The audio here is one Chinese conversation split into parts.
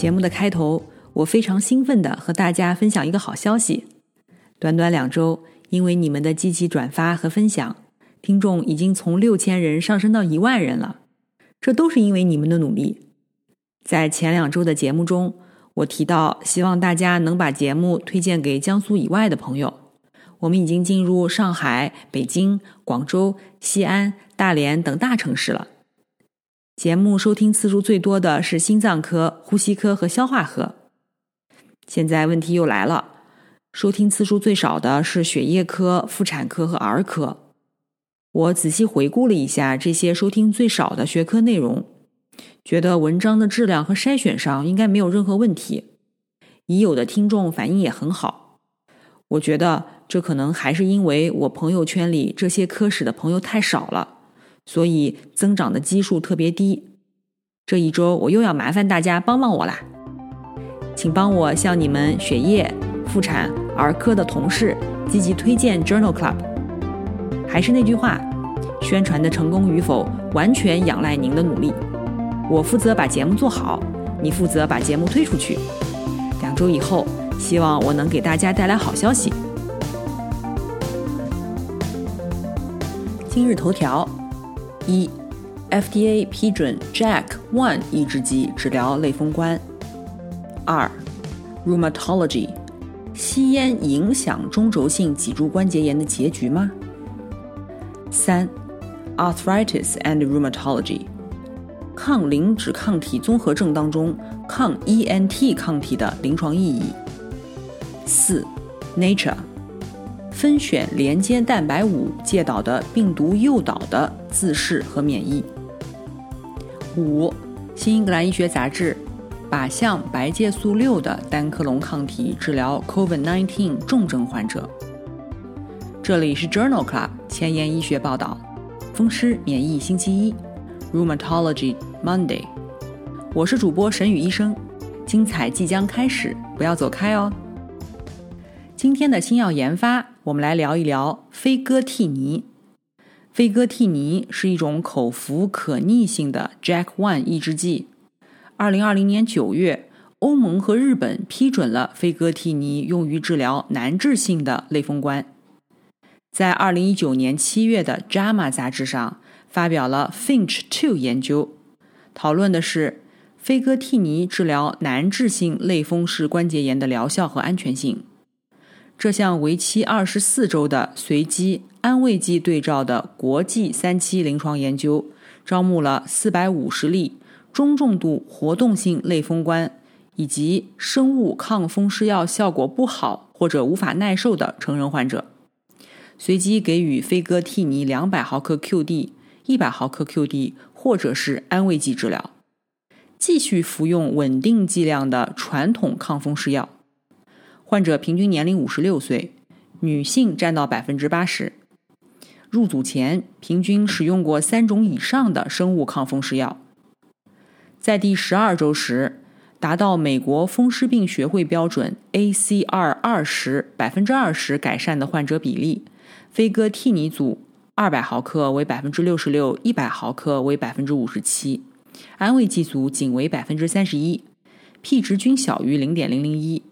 节目的开头，我非常兴奋的和大家分享一个好消息。短短两周，因为你们的积极转发和分享，听众已经从六千人上升到一万人了。这都是因为你们的努力。在前两周的节目中，我提到希望大家能把节目推荐给江苏以外的朋友。我们已经进入上海、北京、广州、西安、大连等大城市了。节目收听次数最多的是心脏科、呼吸科和消化科。现在问题又来了，收听次数最少的是血液科、妇产科和儿科。我仔细回顾了一下这些收听最少的学科内容，觉得文章的质量和筛选上应该没有任何问题。已有的听众反应也很好。我觉得这可能还是因为我朋友圈里这些科室的朋友太少了。所以增长的基数特别低。这一周我又要麻烦大家帮帮我啦，请帮我向你们血液、妇产、儿科的同事积极推荐 Journal Club。还是那句话，宣传的成功与否完全仰赖您的努力。我负责把节目做好，你负责把节目推出去。两周以后，希望我能给大家带来好消息。今日头条。一，FDA 批准 JAK1 抑制剂治疗类风关。二，Rheumatology，吸烟影响中轴性脊柱关节炎的结局吗？三，Arthritis and Rheumatology，抗磷脂抗体综合症当中抗 ENT 抗体的临床意义。四，Nature。分选连接蛋白五介导的病毒诱导的自噬和免疫。五，新英格兰医学杂志，靶向白介素六的单克隆抗体治疗 COVID-19 重症患者。这里是 Journal Club 前沿医学报道，风湿免疫星期一，Rheumatology Monday。我是主播沈宇医生，精彩即将开始，不要走开哦。今天的新药研发。我们来聊一聊非戈替尼。非戈替尼是一种口服可逆性的 Jack One 抑制剂。二零二零年九月，欧盟和日本批准了非戈替尼用于治疗难治性的类风关。在二零一九年七月的《JAMA》杂志上发表了 Finch Two 研究，讨论的是非戈替尼治疗难治性类风湿关节炎的疗效和安全性。这项为期二十四周的随机安慰剂对照的国际三期临床研究，招募了四百五十例中重度活动性类风关以及生物抗风湿药效果不好或者无法耐受的成人患者，随机给予飞戈替尼两百毫克 QD、一百毫克 QD 或者是安慰剂治疗，继续服用稳定剂量的传统抗风湿药。患者平均年龄五十六岁，女性占到百分之八十。入组前平均使用过三种以上的生物抗风湿药。在第十二周时，达到美国风湿病学会标准 ACR 二十百分之二十改善的患者比例，非戈替尼组二百毫克为百分之六十六，一百毫克为百分之五十七，安慰剂组仅为百分之三十一，P 值均小于零点零零一。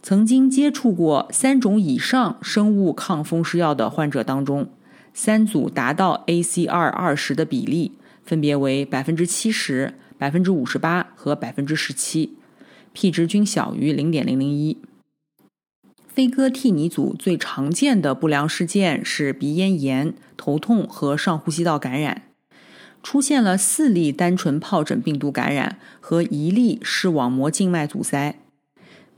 曾经接触过三种以上生物抗风湿药的患者当中，三组达到 ACR 二十的比例分别为百分之七十、百分之五十八和百分之十七，P 值均小于零点零零一。非戈替尼组最常见的不良事件是鼻咽炎、头痛和上呼吸道感染，出现了四例单纯疱疹病毒感染和一例视网膜静脉阻塞。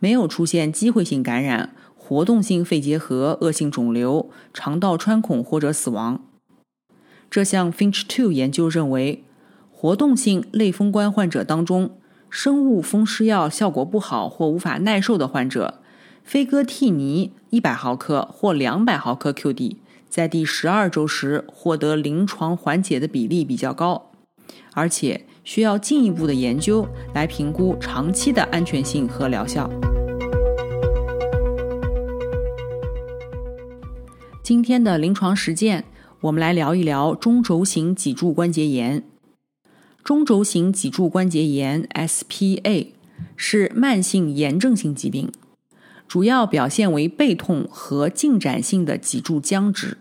没有出现机会性感染、活动性肺结核、恶性肿瘤、肠道穿孔或者死亡。这项 Finch Two 研究认为，活动性类风关患者当中，生物风湿药效果不好或无法耐受的患者，菲戈替尼100毫克或200毫克 QD 在第十二周时获得临床缓解的比例比较高，而且需要进一步的研究来评估长期的安全性和疗效。今天的临床实践。我们来聊一聊中轴型脊柱关节炎。中轴型脊柱关节炎 （SPA） 是慢性炎症性疾病，主要表现为背痛和进展性的脊柱僵直，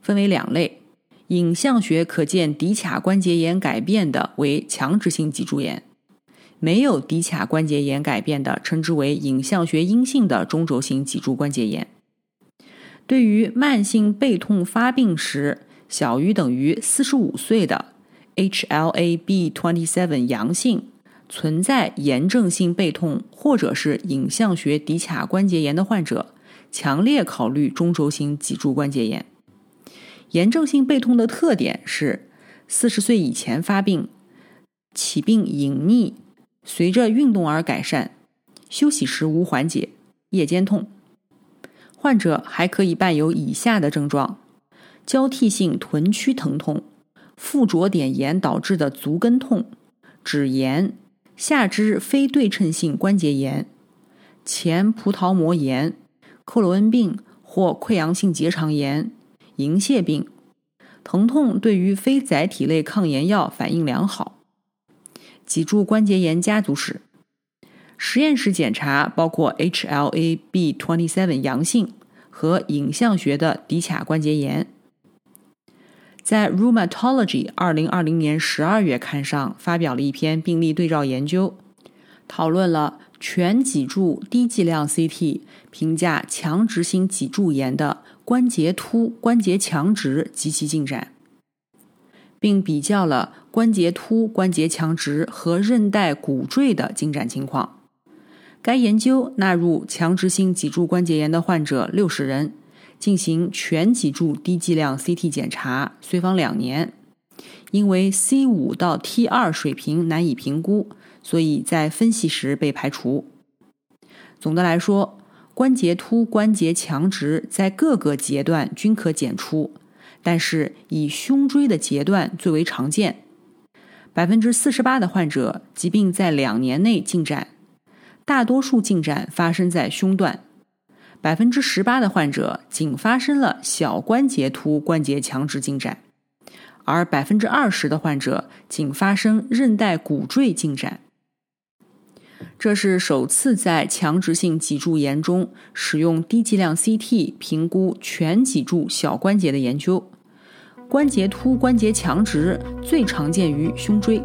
分为两类：影像学可见骶髂关节炎改变的为强直性脊柱炎，没有骶髂关节炎改变的称之为影像学阴性的中轴型脊柱关节炎。对于慢性背痛发病时小于等于四十五岁的 HLA-B27 阳性、存在炎症性背痛或者是影像学骶髂关节炎的患者，强烈考虑中轴型脊柱关节炎。炎症性背痛的特点是四十岁以前发病，起病隐匿，随着运动而改善，休息时无缓解，夜间痛。患者还可以伴有以下的症状：交替性臀区疼痛、附着点炎导致的足跟痛、指炎、下肢非对称性关节炎、前葡萄膜炎、克罗恩病或溃疡性结肠炎、银屑病。疼痛对于非载体类抗炎药反应良好。脊柱关节炎家族史。实验室检查包括 HLA-B27 阳性和影像学的骶髂关节炎。在《Rheumatology》二零二零年十二月刊上发表了一篇病例对照研究，讨论了全脊柱低剂量 CT 评价强直性脊柱炎的关节突、关节强直及其进展，并比较了关节突、关节强直和韧带骨赘的进展情况。该研究纳入强直性脊柱关节炎的患者六十人，进行全脊柱低剂量 CT 检查，随访两年。因为 C 五到 T 二水平难以评估，所以在分析时被排除。总的来说，关节突、关节强直在各个节段均可检出，但是以胸椎的节段最为常见。百分之四十八的患者疾病在两年内进展。大多数进展发生在胸段，百分之十八的患者仅发生了小关节突关节强直进展，而百分之二十的患者仅发生韧带骨赘进展。这是首次在强直性脊柱炎中使用低剂量 CT 评估全脊柱小关节的研究。关节突关节强直最常见于胸椎。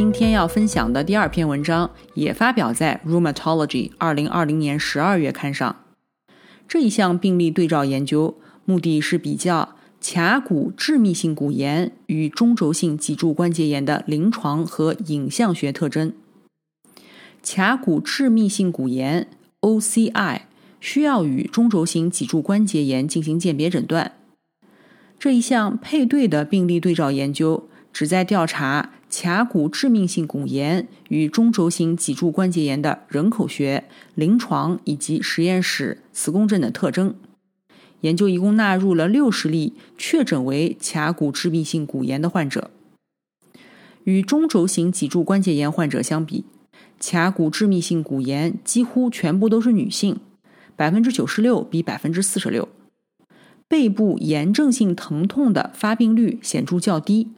今天要分享的第二篇文章也发表在《Rheumatology》二零二零年十二月刊上。这一项病例对照研究目的是比较髂骨致密性骨炎与中轴性脊柱关节炎的临床和影像学特征。髂骨致密性骨炎 （OCI） 需要与中轴型脊柱关节炎进行鉴别诊断。这一项配对的病例对照研究旨在调查。髂骨致密性骨炎与中轴型脊柱关节炎的人口学、临床以及实验室磁共振的特征。研究一共纳入了六十例确诊为髂骨致密性骨炎的患者。与中轴型脊柱关节炎患者相比，髂骨致密性骨炎几乎全部都是女性，百分之九十六比百分之四十六。背部炎症性疼痛的发病率显著较低。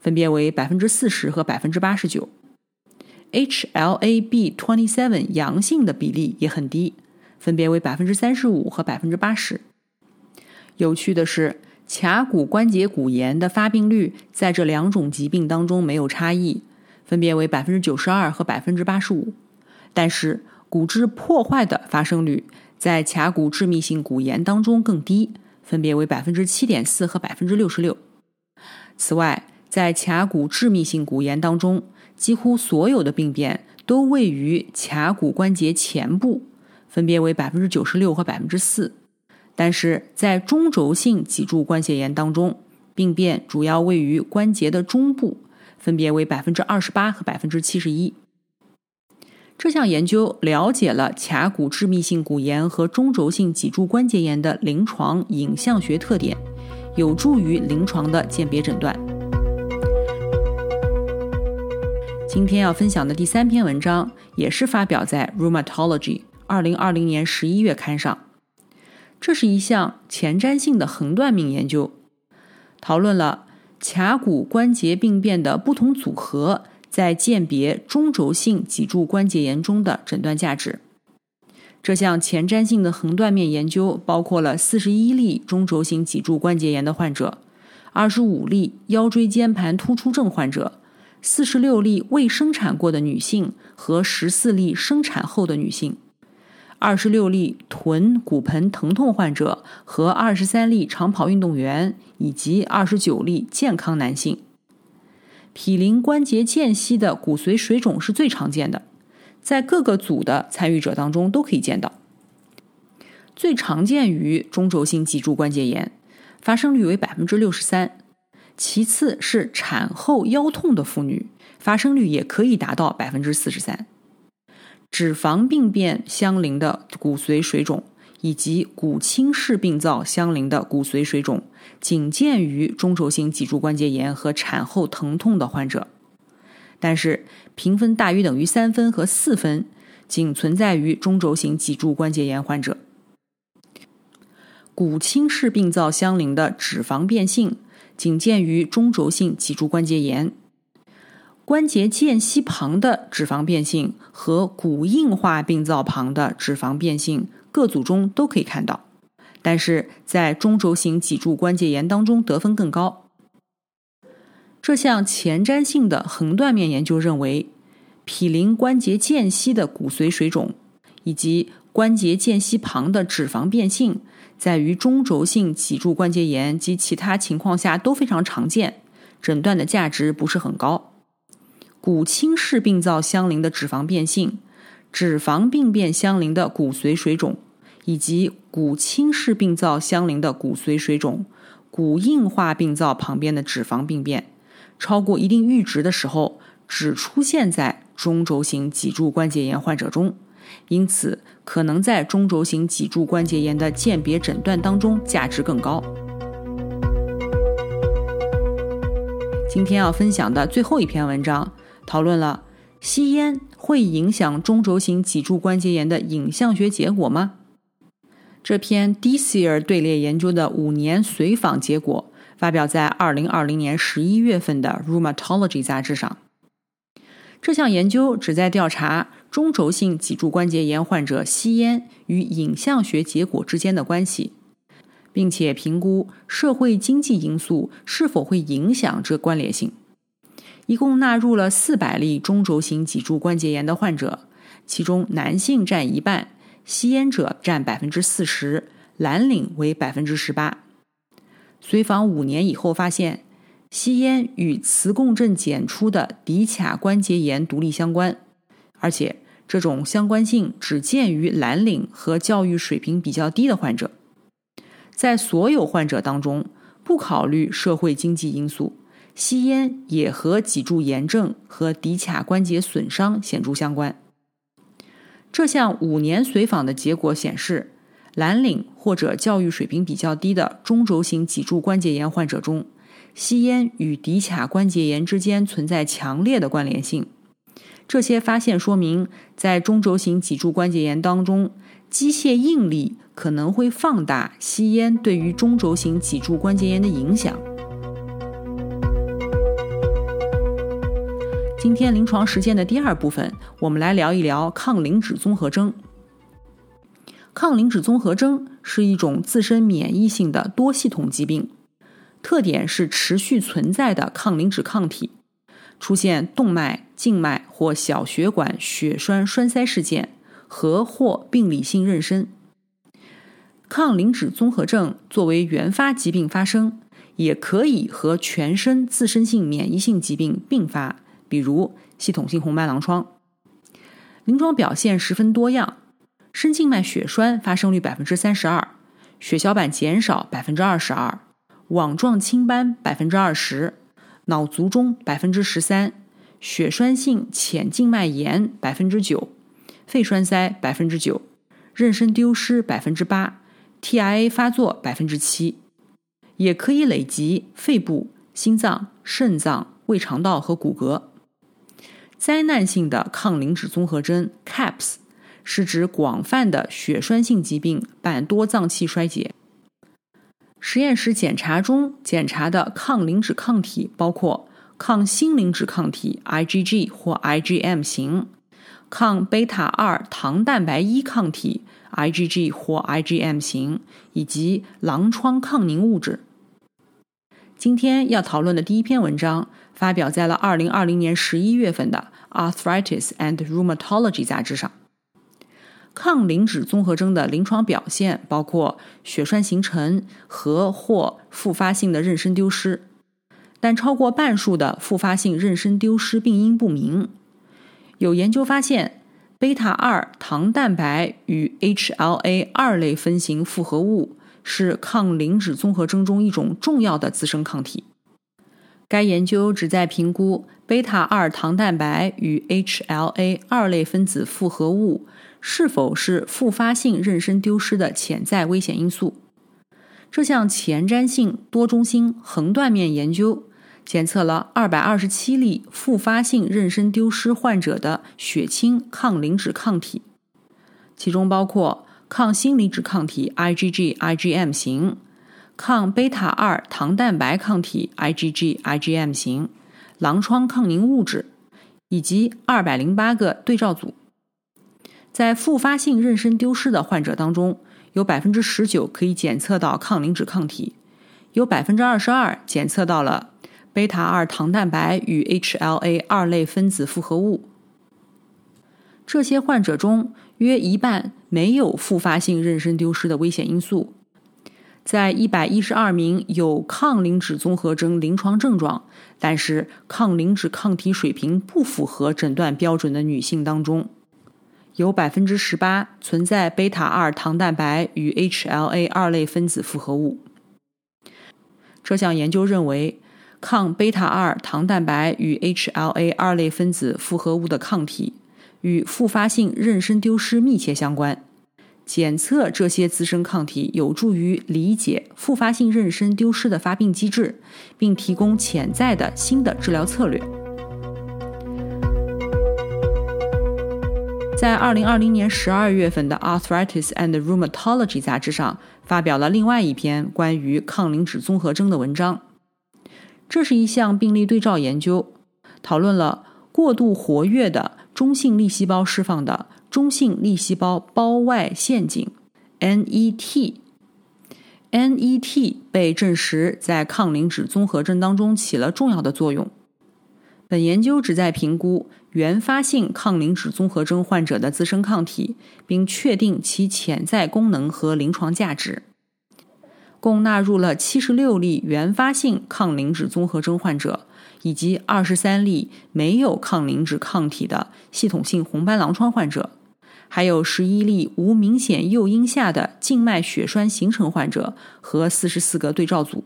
分别为百分之四十和百分之八十九，HLA-B27 阳性的比例也很低，分别为百分之三十五和百分之八十。有趣的是，髂骨关节骨炎的发病率在这两种疾病当中没有差异，分别为百分之九十二和百分之八十五。但是骨质破坏的发生率在髂骨致密性骨炎当中更低，分别为百分之七点四和百分之六十六。此外，在髂骨致密性骨炎当中，几乎所有的病变都位于髂骨关节前部，分别为百分之九十六和百分之四。但是在中轴性脊柱关节炎当中，病变主要位于关节的中部，分别为百分之二十八和百分之七十一。这项研究了解了髂骨致密性骨炎和中轴性脊柱关节炎的临床影像学特点，有助于临床的鉴别诊断。今天要分享的第三篇文章也是发表在《Rheumatology》二零二零年十一月刊上。这是一项前瞻性的横断面研究，讨论了髂骨关节病变的不同组合在鉴别中轴性脊柱关节炎中的诊断价值。这项前瞻性的横断面研究包括了四十一例中轴性脊柱关节炎的患者，二十五例腰椎间盘突出症患者。四十六例未生产过的女性和十四例生产后的女性，二十六例臀骨盆疼痛患者和二十三例长跑运动员，以及二十九例健康男性。毗邻关节间隙的骨髓水肿是最常见的，在各个组的参与者当中都可以见到。最常见于中轴性脊柱关节炎，发生率为百分之六十三。其次是产后腰痛的妇女，发生率也可以达到百分之四十三。脂肪病变相邻的骨髓水肿以及骨侵蚀病灶相邻的骨髓水肿，仅见于中轴性脊柱关节炎和产后疼痛的患者，但是评分大于等于三分和四分仅存在于中轴型脊柱关节炎患者。骨侵蚀病灶相邻的脂肪变性。仅见于中轴性脊柱关节炎，关节间隙旁的脂肪变性和骨硬化病灶旁的脂肪变性各组中都可以看到，但是在中轴型脊柱关节炎当中得分更高。这项前瞻性的横断面研究认为，毗邻关节间隙的骨髓水肿以及关节间隙旁的脂肪变性。在于中轴性脊柱关节炎及其他情况下都非常常见，诊断的价值不是很高。骨侵蚀病灶相邻的脂肪变性、脂肪病变相邻的骨髓水肿，以及骨侵蚀病灶相邻的骨髓水肿、骨硬化病灶旁边的脂肪病变，超过一定阈值的时候，只出现在中轴型脊柱关节炎患者中。因此，可能在中轴型脊柱关节炎的鉴别诊断当中价值更高。今天要分享的最后一篇文章，讨论了吸烟会影响中轴型脊柱关节炎的影像学结果吗？这篇 d c i r 队列研究的五年随访结果发表在二零二零年十一月份的 Rheumatology 杂志上。这项研究旨在调查。中轴性脊柱关节炎患者吸烟与影像学结果之间的关系，并且评估社会经济因素是否会影响这关联性。一共纳入了四百例中轴性脊柱关节炎的患者，其中男性占一半，吸烟者占百分之四十，蓝领为百分之十八。随访五年以后发现，吸烟与磁共振检出的骶髂关节炎独立相关。而且，这种相关性只见于蓝领和教育水平比较低的患者。在所有患者当中，不考虑社会经济因素，吸烟也和脊柱炎症和骶髂关节损伤显著相关。这项五年随访的结果显示，蓝领或者教育水平比较低的中轴型脊柱关节炎患者中，吸烟与骶髂关节炎之间存在强烈的关联性。这些发现说明，在中轴型脊柱关节炎当中，机械应力可能会放大吸烟对于中轴型脊柱关节炎的影响。今天临床实践的第二部分，我们来聊一聊抗磷脂综合征。抗磷脂综合征是一种自身免疫性的多系统疾病，特点是持续存在的抗磷脂抗体。出现动脉、静脉或小血管血栓栓塞事件和或病理性妊娠。抗磷脂综合症作为原发疾病发生，也可以和全身自身性免疫性疾病并发，比如系统性红斑狼疮。临床表现十分多样，深静脉血栓发生率百分之三十二，血小板减少百分之二十二，网状青斑百分之二十，脑卒中百分之十三，血栓性浅静脉炎百分之九，肺栓塞百分之九，妊娠丢失百分之八，TIA 发作百分之七，也可以累及肺部、心脏、肾脏、胃肠道和骨骼。灾难性的抗磷脂综合征 CAPS。是指广泛的血栓性疾病伴多脏器衰竭。实验室检查中检查的抗磷脂抗体包括抗新磷脂抗体 IgG 或 IgM 型、抗贝塔二糖蛋白一抗体 IgG 或 IgM 型，以及狼疮抗凝物质。今天要讨论的第一篇文章发表在了二零二零年十一月份的《Arthritis and Rheumatology》杂志上。抗磷脂综合征的临床表现包括血栓形成和或复发性的妊娠丢失，但超过半数的复发性妊娠丢失病因不明。有研究发现，贝塔二糖蛋白与 HLA 二类分型复合物是抗磷脂综合征中一种重要的滋生抗体。该研究旨在评估贝塔二糖蛋白与 HLA 二类分子复合物。是否是复发性妊娠丢失的潜在危险因素？这项前瞻性多中心横断面研究检测了二百二十七例复发性妊娠丢失患者的血清抗磷脂抗体，其中包括抗新磷脂抗体 IgG/IgM 型、抗贝塔二糖蛋白抗体 IgG/IgM 型、狼疮抗凝物质，以及二百零八个对照组。在复发性妊娠丢失的患者当中，有百分之十九可以检测到抗磷脂抗体，有百分之二十二检测到了贝塔二糖蛋白与 HLA 二类分子复合物。这些患者中，约一半没有复发性妊娠丢失的危险因素。在一百一十二名有抗磷脂综合征临床症状，但是抗磷脂抗体水平不符合诊断标准的女性当中。有百分之十八存在贝塔二糖蛋白与 HLA 二类分子复合物。这项研究认为，抗贝塔二糖蛋白与 HLA 二类分子复合物的抗体与复发性妊娠丢失密切相关。检测这些滋生抗体有助于理解复发性妊娠丢失的发病机制，并提供潜在的新的治疗策略。在二零二零年十二月份的《Arthritis and Rheumatology》杂志上，发表了另外一篇关于抗磷脂综合征的文章。这是一项病例对照研究，讨论了过度活跃的中性粒细胞释放的中性粒细胞胞外陷阱 （NET）。NET 被证实在抗磷脂综合征当中起了重要的作用。本研究旨在评估原发性抗磷脂综合征患者的自身抗体，并确定其潜在功能和临床价值。共纳入了七十六例原发性抗磷脂综合征患者，以及二十三例没有抗磷脂抗体的系统性红斑狼疮患者，还有十一例无明显诱因下的静脉血栓形成患者和四十四个对照组。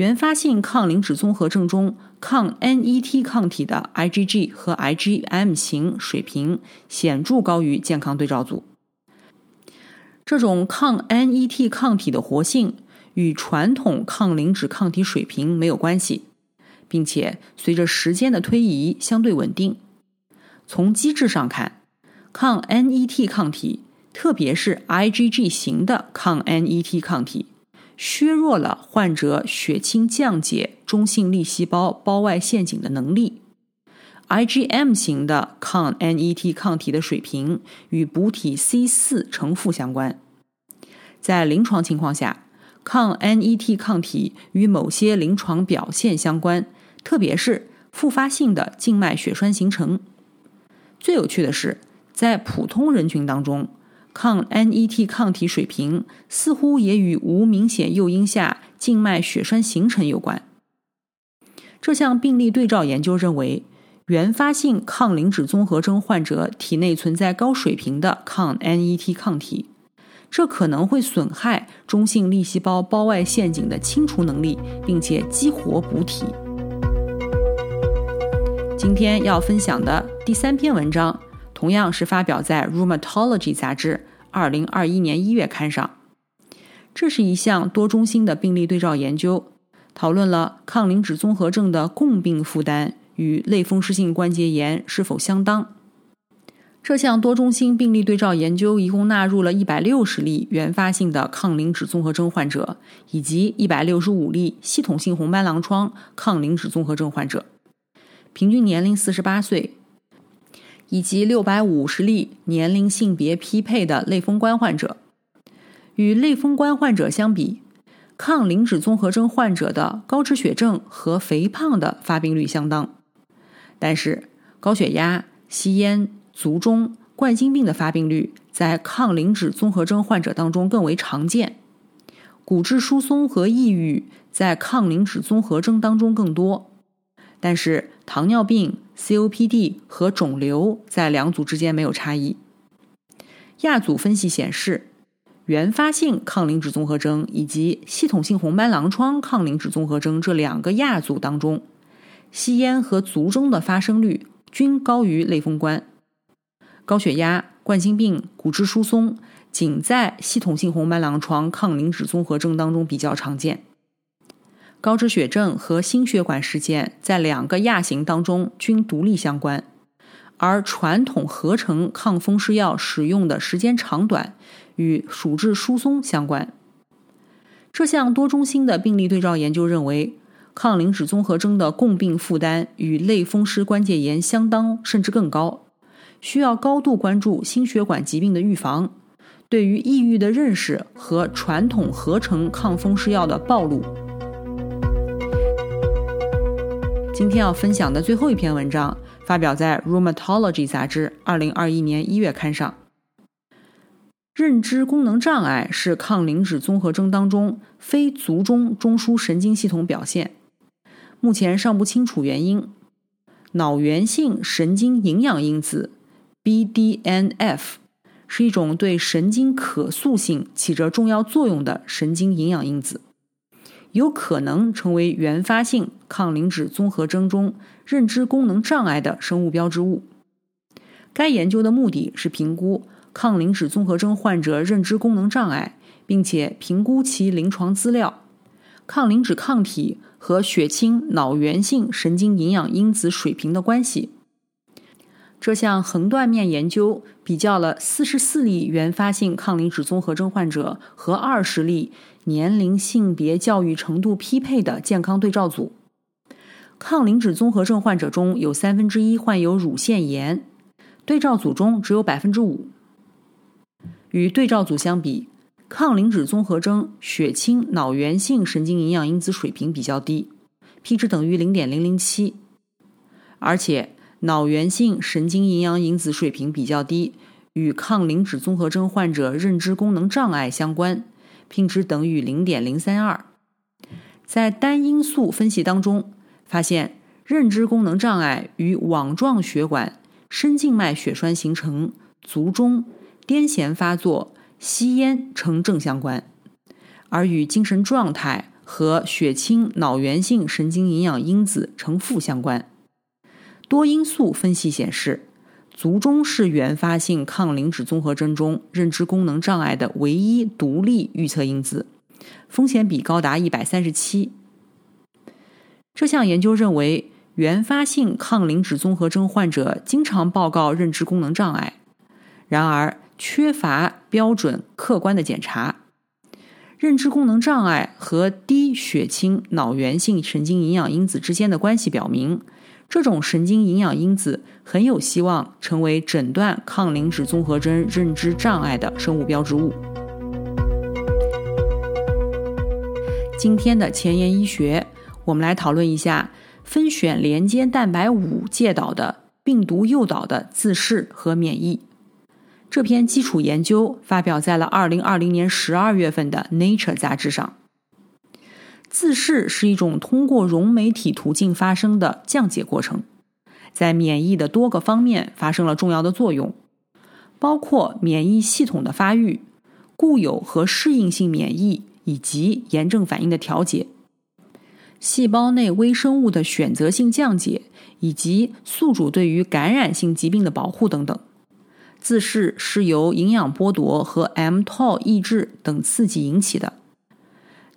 原发性抗磷脂综合症中，抗 NET 抗体的 IgG 和 IgM 型水平显著高于健康对照组。这种抗 NET 抗体的活性与传统抗磷脂抗体水平没有关系，并且随着时间的推移相对稳定。从机制上看，抗 NET 抗体，特别是 IgG 型的抗 NET 抗体。削弱了患者血清降解中性粒细胞胞外陷阱的能力。IgM 型的抗 NET 抗体的水平与补体 C 四呈负相关。在临床情况下，抗 NET 抗体与某些临床表现相关，特别是复发性的静脉血栓形成。最有趣的是，在普通人群当中。抗 NET 抗体水平似乎也与无明显诱因下静脉血栓形成有关。这项病例对照研究认为，原发性抗磷脂综合征患者体内存在高水平的抗 NET 抗体，这可能会损害中性粒细胞胞外陷阱的清除能力，并且激活补体。今天要分享的第三篇文章，同样是发表在《Rheumatology》杂志2021年1月刊上。这是一项多中心的病例对照研究，讨论了抗磷脂综合症的共病负担与类风湿性关节炎是否相当。这项多中心病例对照研究一共纳入了160例原发性的抗磷脂综合征患者，以及165例系统性红斑狼疮抗磷脂综合征患者，平均年龄48岁，以及650例年龄性别匹配的类风关患者。与类风关患者相比，抗磷脂综合征患者的高脂血症和肥胖的发病率相当，但是高血压、吸烟。卒中、冠心病的发病率在抗磷脂综合征患者当中更为常见，骨质疏松和抑郁在抗磷脂综合征当中更多，但是糖尿病、COPD 和肿瘤在两组之间没有差异。亚组分析显示，原发性抗磷脂综合征以及系统性红斑狼疮抗磷脂综合征这两个亚组当中，吸烟和卒中的发生率均高于类风关。高血压、冠心病、骨质疏松仅在系统性红斑狼疮抗磷脂综合征当中比较常见。高脂血症和心血管事件在两个亚型当中均独立相关，而传统合成抗风湿药使用的时间长短与属质疏松相关。这项多中心的病例对照研究认为，抗磷脂综合征的共病负担与类风湿关节炎相当，甚至更高。需要高度关注心血管疾病的预防，对于抑郁的认识和传统合成抗风湿药的暴露。今天要分享的最后一篇文章发表在《Rheumatology》杂志2021年1月刊上。认知功能障碍是抗磷脂综合征当中非卒中中枢神经系统表现，目前尚不清楚原因。脑源性神经营养因子。BDNF 是一种对神经可塑性起着重要作用的神经营养因子，有可能成为原发性抗磷脂综合征中认知功能障碍的生物标志物。该研究的目的是评估抗磷脂综合征患者认知功能障碍，并且评估其临床资料、抗磷脂抗体和血清脑源性神经营养因子水平的关系。这项横断面研究比较了四十四例原发性抗磷脂综合征患者和二十例年龄、性别、教育程度匹配的健康对照组。抗磷脂综合征患者中有三分之一患有乳腺炎，对照组中只有百分之五。与对照组相比，抗磷脂综合征血清脑源性神经营养因子水平比较低，p 值等于零点零零七，而且。脑源性神经营养因子水平比较低，与抗磷脂综合征患者认知功能障碍相关，平值等于零点零三二。在单因素分析当中，发现认知功能障碍与网状血管、深静脉血栓形成、卒中、癫痫发作、吸烟呈正相关，而与精神状态和血清脑源性神经营养因子呈负相关。多因素分析显示，卒中是原发性抗磷脂综合征中认知功能障碍的唯一独立预测因子，风险比高达一百三十七。这项研究认为，原发性抗磷脂综合征患者经常报告认知功能障碍，然而缺乏标准客观的检查。认知功能障碍和低血清脑源性神经营养因子之间的关系表明。这种神经营养因子很有希望成为诊断抗磷脂综合征认知障碍的生物标志物。今天的前沿医学，我们来讨论一下分选连接蛋白五介导的病毒诱导的自噬和免疫。这篇基础研究发表在了二零二零年十二月份的《Nature》杂志上。自噬是一种通过溶酶体途径发生的降解过程，在免疫的多个方面发生了重要的作用，包括免疫系统的发育、固有和适应性免疫以及炎症反应的调节、细胞内微生物的选择性降解以及宿主对于感染性疾病的保护等等。自噬是由营养剥夺和 mTOR 抑制等刺激引起的。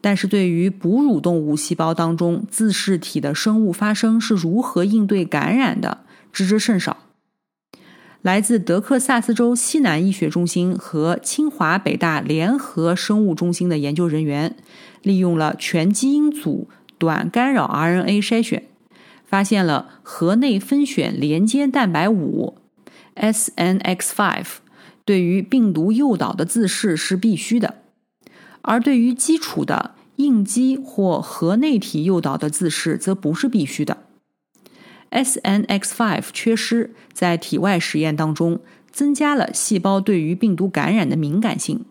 但是对于哺乳动物细胞当中自噬体的生物发生是如何应对感染的，知之甚少。来自德克萨斯州西南医学中心和清华北大联合生物中心的研究人员，利用了全基因组短干扰 RNA 筛选，发现了核内分选连接蛋白五 SNX5 对于病毒诱导的自噬是必须的。而对于基础的应激或核内体诱导的自噬，则不是必须的。SNX5 缺失在体外实验当中增加了细胞对于病毒感染的敏感性，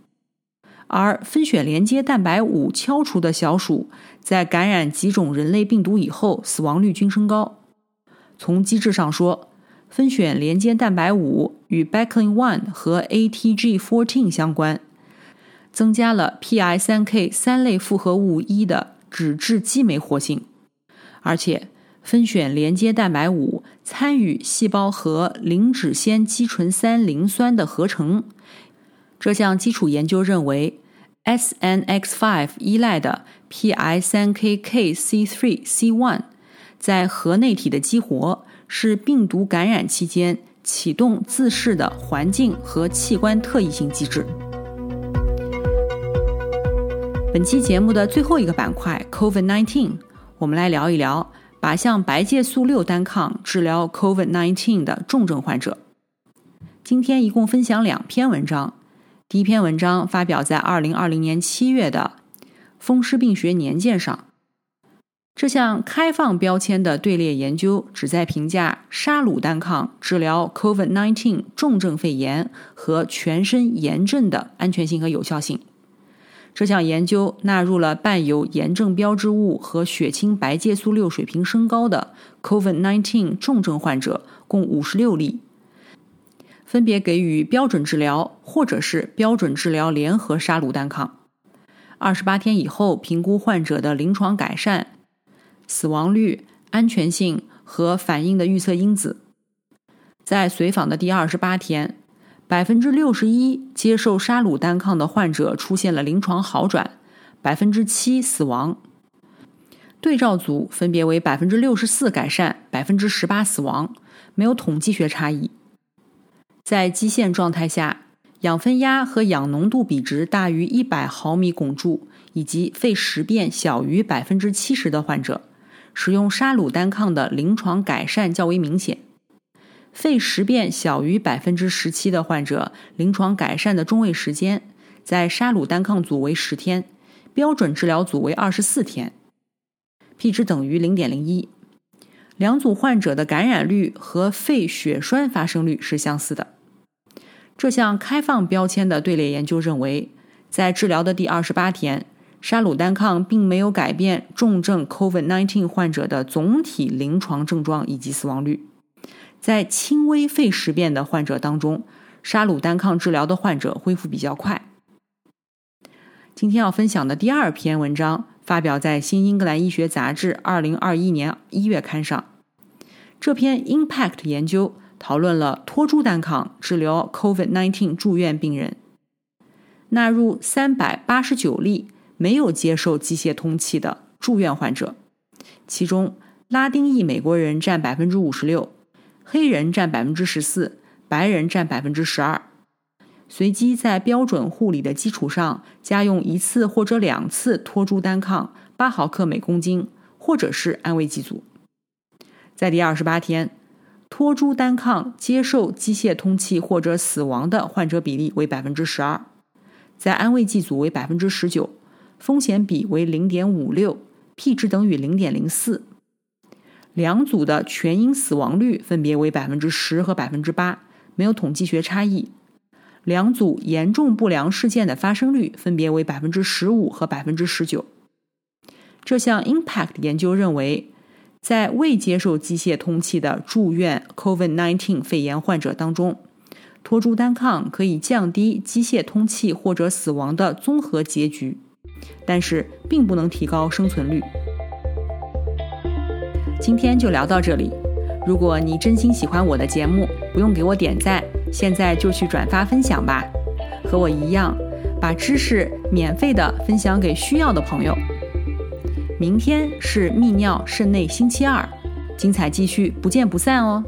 而分选连接蛋白五敲除的小鼠在感染几种人类病毒以后，死亡率均升高。从机制上说，分选连接蛋白五与 Backlin-1 和 ATG14 相关。增加了 PI3K 三类复合物一的脂质激酶活性，而且分选连接蛋白五参与细胞和磷脂酰基醇三磷酸的合成。这项基础研究认为，SNX5 依赖的 PI3KKC3C1 在核内体的激活是病毒感染期间启动自噬的环境和器官特异性机制。本期节目的最后一个板块 COVID-19，我们来聊一聊靶向白介素六单抗治疗 COVID-19 的重症患者。今天一共分享两篇文章。第一篇文章发表在2020年7月的《风湿病学年鉴》上。这项开放标签的队列研究旨在评价沙鲁单抗治疗 COVID-19 重症肺炎和全身炎症的安全性和有效性。这项研究纳入了伴有炎症标志物和血清白介素六水平升高的 COVID-19 重症患者，共五十六例，分别给予标准治疗或者是标准治疗联合沙鲁单抗。二十八天以后评估患者的临床改善、死亡率、安全性和反应的预测因子。在随访的第二十八天。百分之六十一接受沙鲁单抗的患者出现了临床好转，百分之七死亡。对照组分别为百分之六十四改善，百分之十八死亡，没有统计学差异。在基线状态下，氧分压和氧浓度比值大于一百毫米汞柱，以及肺实变小于百分之七十的患者，使用沙鲁单抗的临床改善较为明显。肺实变小于百分之十七的患者，临床改善的中位时间在沙鲁单抗组为十天，标准治疗组为二十四天，p 值等于零点零一。两组患者的感染率和肺血栓发生率是相似的。这项开放标签的队列研究认为，在治疗的第二十八天，沙鲁单抗并没有改变重症 COVID-19 患者的总体临床症状以及死亡率。在轻微肺实变的患者当中，沙鲁单抗治疗的患者恢复比较快。今天要分享的第二篇文章发表在《新英格兰医学杂志》二零二一年一月刊上。这篇 Impact 研究讨论了托珠单抗治疗 COVID-19 住院病人，纳入三百八十九例没有接受机械通气的住院患者，其中拉丁裔美国人占百分之五十六。黑人占百分之十四，白人占百分之十二。随机在标准护理的基础上，加用一次或者两次托珠单抗，八毫克每公斤，或者是安慰剂组。在第二十八天，托珠单抗接受机械通气或者死亡的患者比例为百分之十二，在安慰剂组为百分之十九，风险比为零点五六，p 值等于零点零四。两组的全因死亡率分别为百分之十和百分之八，没有统计学差异。两组严重不良事件的发生率分别为百分之十五和百分之十九。这项 Impact 研究认为，在未接受机械通气的住院 COVID-19 肺炎患者当中，托珠单抗可以降低机械通气或者死亡的综合结局，但是并不能提高生存率。今天就聊到这里。如果你真心喜欢我的节目，不用给我点赞，现在就去转发分享吧。和我一样，把知识免费的分享给需要的朋友。明天是泌尿肾内星期二，精彩继续，不见不散哦。